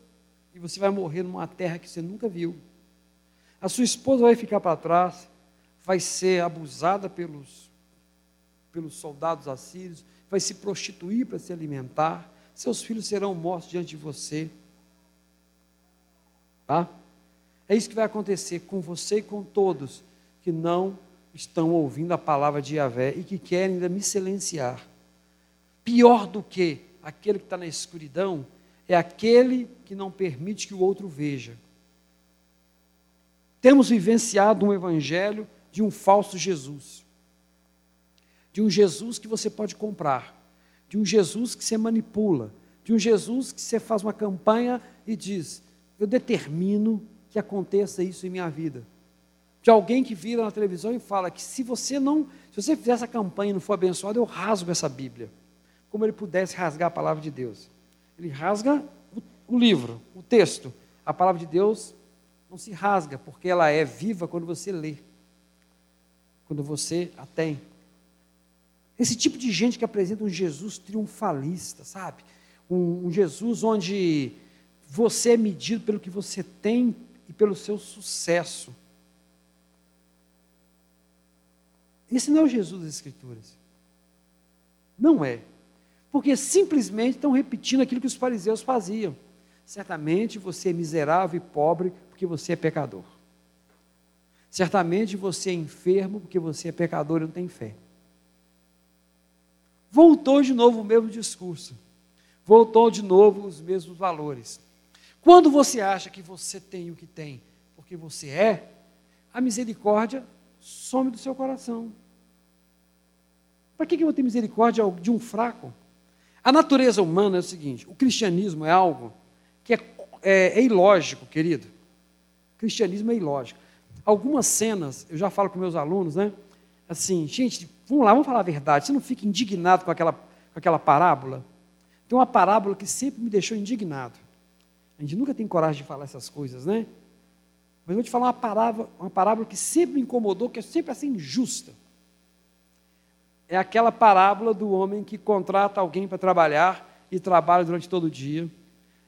e você vai morrer numa terra que você nunca viu. A sua esposa vai ficar para trás, vai ser abusada pelos, pelos soldados assírios, vai se prostituir para se alimentar, seus filhos serão mortos diante de você. Tá? É isso que vai acontecer com você e com todos que não estão ouvindo a palavra de Yahvé e que querem ainda me silenciar. Pior do que aquele que está na escuridão é aquele que não permite que o outro veja. Temos vivenciado um evangelho de um falso Jesus. De um Jesus que você pode comprar. De um Jesus que você manipula. De um Jesus que você faz uma campanha e diz: Eu determino que aconteça isso em minha vida. De alguém que vira na televisão e fala que se você não, se você fizer essa campanha e não for abençoado, eu rasgo essa Bíblia como ele pudesse rasgar a palavra de Deus. Ele rasga o, o livro, o texto. A palavra de Deus não se rasga, porque ela é viva quando você lê, quando você a tem. Esse tipo de gente que apresenta um Jesus triunfalista, sabe? Um, um Jesus onde você é medido pelo que você tem e pelo seu sucesso. Esse não é o Jesus das Escrituras. Não é. Porque simplesmente estão repetindo aquilo que os fariseus faziam. Certamente você é miserável e pobre porque você é pecador. Certamente você é enfermo porque você é pecador e não tem fé. Voltou de novo o mesmo discurso. Voltou de novo os mesmos valores. Quando você acha que você tem o que tem porque você é, a misericórdia some do seu coração. Para que eu vou ter misericórdia de um fraco? A natureza humana é o seguinte: o cristianismo é algo que é, é, é ilógico, querido. O cristianismo é ilógico. Algumas cenas, eu já falo com meus alunos, né? Assim, gente, vamos lá, vamos falar a verdade. Você não fica indignado com aquela, com aquela parábola? Tem uma parábola que sempre me deixou indignado. A gente nunca tem coragem de falar essas coisas, né? Mas eu vou te falar uma parábola, uma parábola que sempre me incomodou, que é sempre assim injusta é aquela parábola do homem que contrata alguém para trabalhar e trabalha durante todo o dia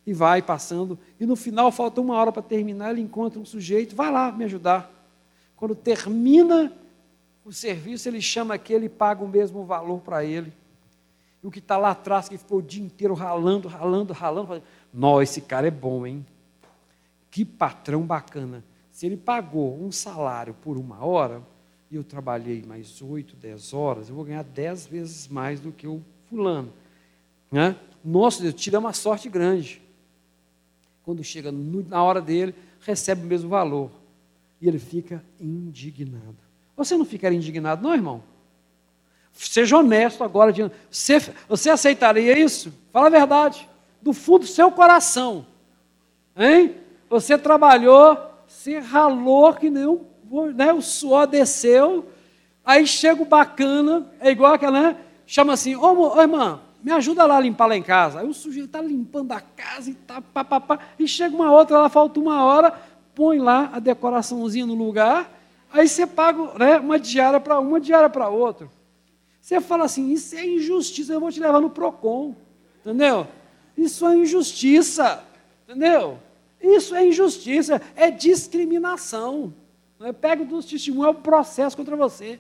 e vai passando, e no final falta uma hora para terminar, ele encontra um sujeito, vai lá me ajudar. Quando termina o serviço, ele chama aquele e paga o mesmo valor para ele. E o que está lá atrás, que ficou o dia inteiro ralando, ralando, ralando, fala, Nó, esse cara é bom, hein? Que patrão bacana. Se ele pagou um salário por uma hora, e eu trabalhei mais 8, 10 horas, eu vou ganhar 10 vezes mais do que o fulano. Né? Nossa Deus, tira uma sorte grande. Quando chega na hora dele, recebe o mesmo valor. E ele fica indignado. Você não ficaria indignado, não, irmão? Seja honesto agora. Você, você aceitaria isso? Fala a verdade. Do fundo do seu coração. Hein? Você trabalhou, você ralou que nem um né, o suor desceu, aí chega o bacana, é igual aquela, né? Chama assim, ô, ô irmã, me ajuda lá a limpar lá em casa. Aí o sujeito está limpando a casa e tá, pá, pá, pá, e chega uma outra, ela falta uma hora, põe lá a decoraçãozinha no lugar, aí você paga né, uma diária para uma, diária para outra. Você fala assim, isso é injustiça, eu vou te levar no PROCON, entendeu? Isso é injustiça, entendeu? Isso é injustiça, é discriminação. Não é pego dos testemunhos, é um processo contra você.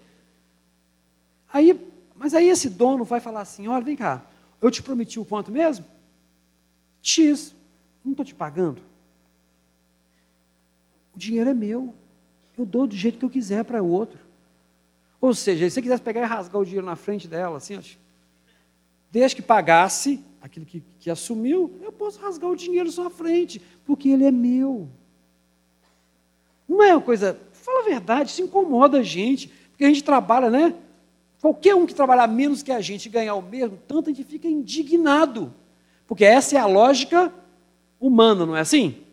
Aí, mas aí esse dono vai falar assim: olha, vem cá, eu te prometi o quanto mesmo? X, não estou te pagando. O dinheiro é meu. Eu dou do jeito que eu quiser para o outro. Ou seja, se você quisesse pegar e rasgar o dinheiro na frente dela, assim, desde que pagasse aquilo que, que assumiu, eu posso rasgar o dinheiro sua frente, porque ele é meu. Não é uma coisa, fala a verdade, isso incomoda a gente, porque a gente trabalha, né? Qualquer um que trabalhar menos que a gente ganhar o mesmo, tanto a gente fica indignado. Porque essa é a lógica humana, não é assim?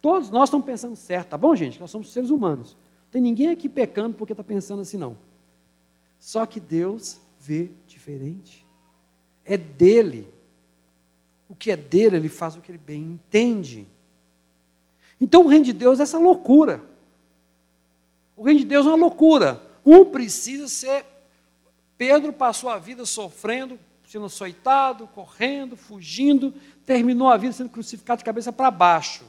Todos nós estamos pensando certo, tá bom, gente? Nós somos seres humanos. Não tem ninguém aqui pecando porque está pensando assim, não. Só que Deus vê diferente. É dele. O que é dele, ele faz o que ele bem entende. Então o reino de Deus é essa loucura. O reino de Deus é uma loucura. Um precisa ser. Pedro passou a vida sofrendo, sendo açoitado, correndo, fugindo, terminou a vida sendo crucificado de cabeça para baixo.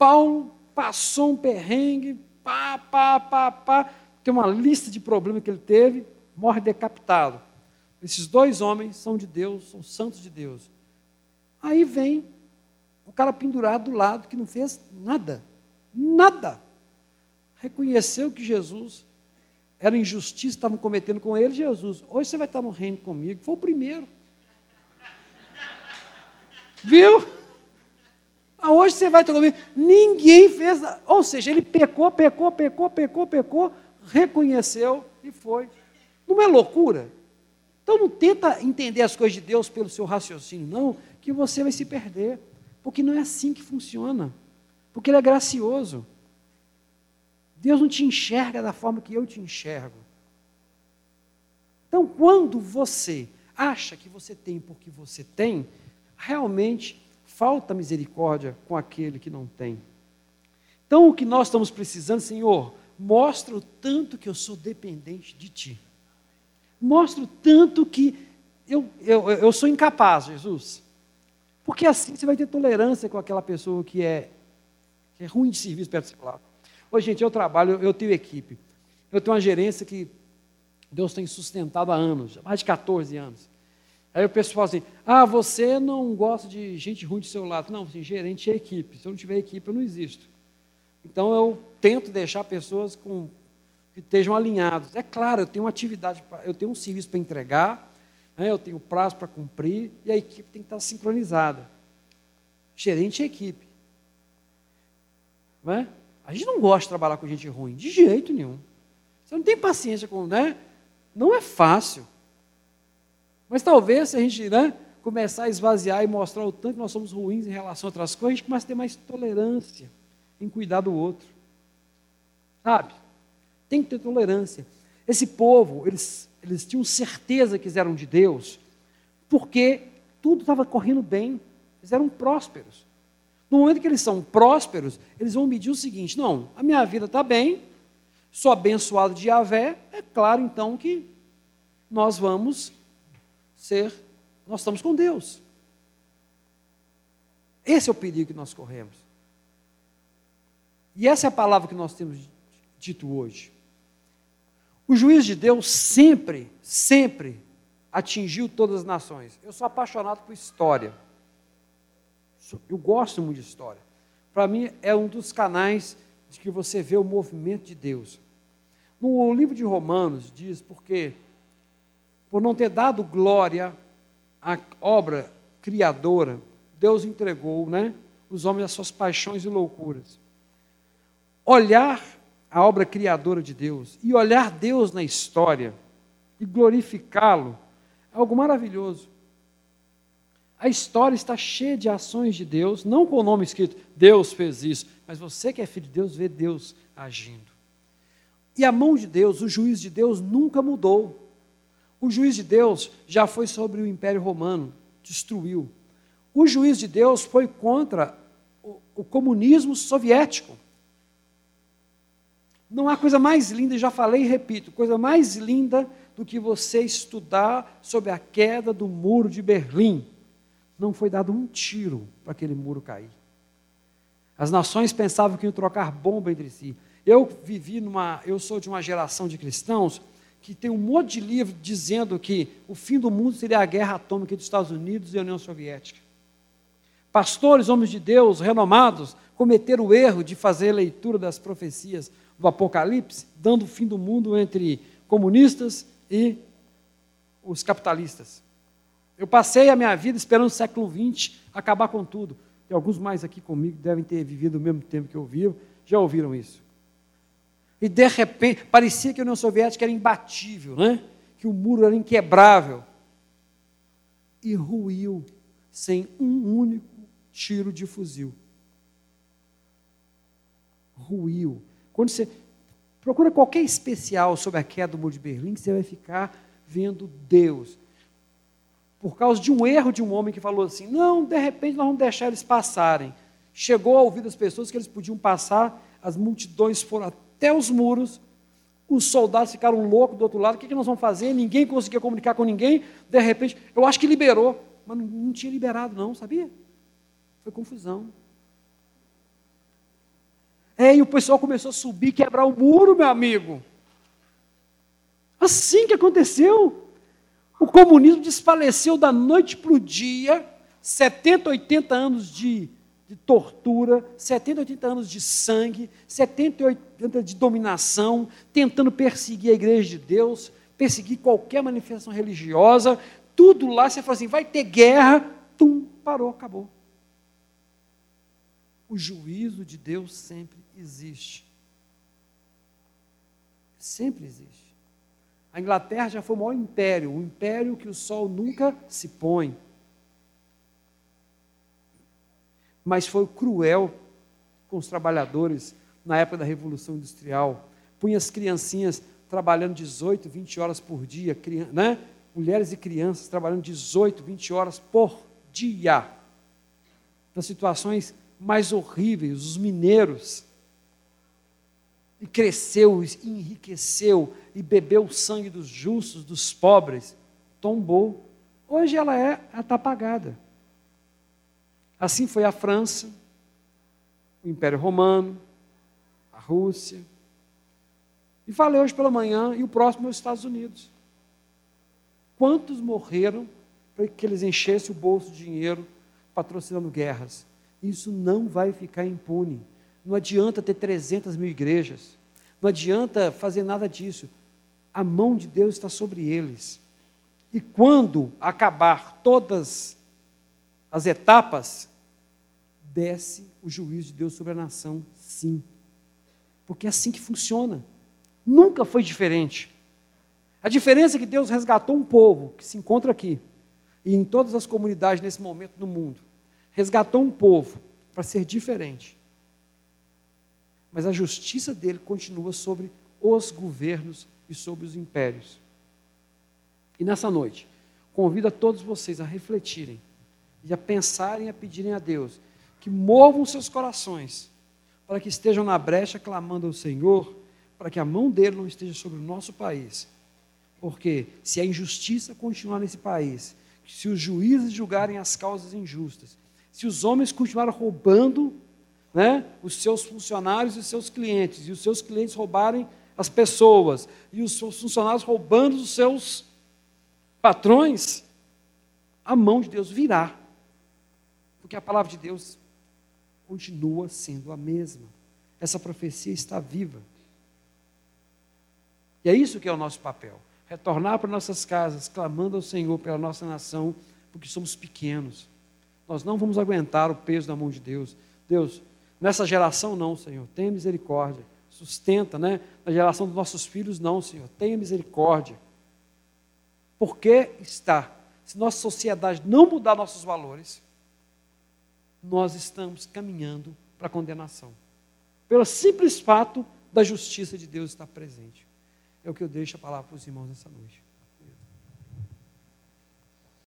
Paulo passou um perrengue, pá, pá, pá, pá, tem uma lista de problemas que ele teve, morre decapitado. Esses dois homens são de Deus, são santos de Deus. Aí vem o cara pendurado do lado que não fez nada. Nada. Reconheceu que Jesus era injustiça, estavam cometendo com ele, Jesus, hoje você vai estar morrendo comigo. Foi o primeiro. Viu? Hoje você vai estar comigo. Ninguém fez. Ou seja, ele pecou, pecou, pecou, pecou, pecou, reconheceu e foi. Não é loucura? Então não tenta entender as coisas de Deus pelo seu raciocínio, não, que você vai se perder. Porque não é assim que funciona. Porque Ele é gracioso. Deus não te enxerga da forma que eu te enxergo. Então, quando você acha que você tem porque você tem, realmente falta misericórdia com aquele que não tem. Então, o que nós estamos precisando, Senhor, mostra o tanto que eu sou dependente de Ti. Mostra o tanto que eu, eu, eu sou incapaz, Jesus. Porque assim você vai ter tolerância com aquela pessoa que é, que é ruim de serviço perto do lado. Hoje, gente, eu trabalho, eu tenho equipe. Eu tenho uma gerência que Deus tem sustentado há anos, mais de 14 anos. Aí o pessoal assim: ah, você não gosta de gente ruim do seu lado. Não, assim, gerente é equipe. Se eu não tiver equipe, eu não existo. Então eu tento deixar pessoas com, que estejam alinhadas. É claro, eu tenho uma atividade, eu tenho um serviço para entregar, né, eu tenho prazo para cumprir, e a equipe tem que estar sincronizada. Gerente é equipe. Não é? A gente não gosta de trabalhar com gente ruim, de jeito nenhum. Você não tem paciência com, né? Não é fácil. Mas talvez se a gente né, começar a esvaziar e mostrar o tanto que nós somos ruins em relação a outras coisas, a gente começa a ter mais tolerância em cuidar do outro. Sabe? Tem que ter tolerância. Esse povo, eles, eles tinham certeza que eram de Deus, porque tudo estava correndo bem, eles eram prósperos. No momento que eles são prósperos, eles vão medir o seguinte: não, a minha vida está bem, sou abençoado de Yahvé, é claro então que nós vamos ser, nós estamos com Deus. Esse é o perigo que nós corremos. E essa é a palavra que nós temos dito hoje. O juiz de Deus sempre, sempre atingiu todas as nações. Eu sou apaixonado por história. Eu gosto muito de história. Para mim, é um dos canais de que você vê o movimento de Deus. No livro de Romanos, diz porque, por não ter dado glória à obra criadora, Deus entregou né, os homens às suas paixões e loucuras olhar a obra criadora de Deus e olhar Deus na história e glorificá-lo é algo maravilhoso. A história está cheia de ações de Deus, não com o nome escrito, Deus fez isso, mas você que é filho de Deus vê Deus agindo. E a mão de Deus, o juiz de Deus nunca mudou. O juiz de Deus já foi sobre o Império Romano, destruiu. O juiz de Deus foi contra o, o comunismo soviético. Não há coisa mais linda, já falei e repito, coisa mais linda do que você estudar sobre a queda do muro de Berlim. Não foi dado um tiro para aquele muro cair. As nações pensavam que iam trocar bomba entre si. Eu vivi numa, eu sou de uma geração de cristãos que tem um monte de livro dizendo que o fim do mundo seria a guerra atômica dos Estados Unidos e a União Soviética. Pastores, homens de Deus, renomados, cometeram o erro de fazer leitura das profecias do Apocalipse, dando o fim do mundo entre comunistas e os capitalistas. Eu passei a minha vida esperando o século XX acabar com tudo. Tem alguns mais aqui comigo devem ter vivido o mesmo tempo que eu vivo, já ouviram isso. E de repente, parecia que a União Soviética era imbatível, né? que o muro era inquebrável. E ruiu sem um único tiro de fuzil. Ruiu. Quando você procura qualquer especial sobre a queda do muro de Berlim, você vai ficar vendo Deus. Por causa de um erro de um homem que falou assim: não, de repente nós vamos deixar eles passarem. Chegou a ouvir das pessoas que eles podiam passar, as multidões foram até os muros, os soldados ficaram loucos do outro lado, o que, que nós vamos fazer? Ninguém conseguia comunicar com ninguém, de repente, eu acho que liberou, mas não, não tinha liberado, não, sabia? Foi confusão. É, e o pessoal começou a subir, quebrar o muro, meu amigo. Assim que aconteceu. O comunismo desfaleceu da noite para o dia, 70, 80 anos de, de, tortura, 70, 80 anos de sangue, 70, 80 de dominação, tentando perseguir a igreja de Deus, perseguir qualquer manifestação religiosa, tudo lá, você fala assim, vai ter guerra, tum, parou, acabou. O juízo de Deus sempre existe. Sempre existe. A Inglaterra já foi o maior império, um império que o sol nunca se põe. Mas foi cruel com os trabalhadores na época da Revolução Industrial. Punha as criancinhas trabalhando 18, 20 horas por dia, né? mulheres e crianças trabalhando 18, 20 horas por dia. das situações mais horríveis, os mineiros. E cresceu, e enriqueceu, e bebeu o sangue dos justos, dos pobres, tombou. Hoje ela é, está apagada. Assim foi a França, o Império Romano, a Rússia. E falei hoje pela manhã, e o próximo é os Estados Unidos. Quantos morreram para que eles enchessem o bolso de dinheiro patrocinando guerras? Isso não vai ficar impune. Não adianta ter 300 mil igrejas. Não adianta fazer nada disso. A mão de Deus está sobre eles. E quando acabar todas as etapas, desce o juízo de Deus sobre a nação, sim. Porque é assim que funciona. Nunca foi diferente. A diferença é que Deus resgatou um povo que se encontra aqui e em todas as comunidades nesse momento no mundo. Resgatou um povo para ser diferente. Mas a justiça dele continua sobre os governos e sobre os impérios. E nessa noite, convido a todos vocês a refletirem e a pensarem a pedirem a Deus que movam seus corações para que estejam na brecha clamando ao Senhor, para que a mão dele não esteja sobre o nosso país. Porque se a injustiça continuar nesse país, se os juízes julgarem as causas injustas, se os homens continuarem roubando né, os seus funcionários e os seus clientes, e os seus clientes roubarem as pessoas, e os seus funcionários roubando os seus patrões, a mão de Deus virá. Porque a palavra de Deus continua sendo a mesma. Essa profecia está viva. E é isso que é o nosso papel: retornar para nossas casas, clamando ao Senhor pela nossa nação, porque somos pequenos. Nós não vamos aguentar o peso da mão de Deus. Deus, nessa geração não, Senhor, tenha misericórdia. Sustenta, né? Na geração dos nossos filhos, não, Senhor, tenha misericórdia. Porque está, se nossa sociedade não mudar nossos valores, nós estamos caminhando para a condenação. Pelo simples fato da justiça de Deus estar presente. É o que eu deixo a palavra para os irmãos nessa noite.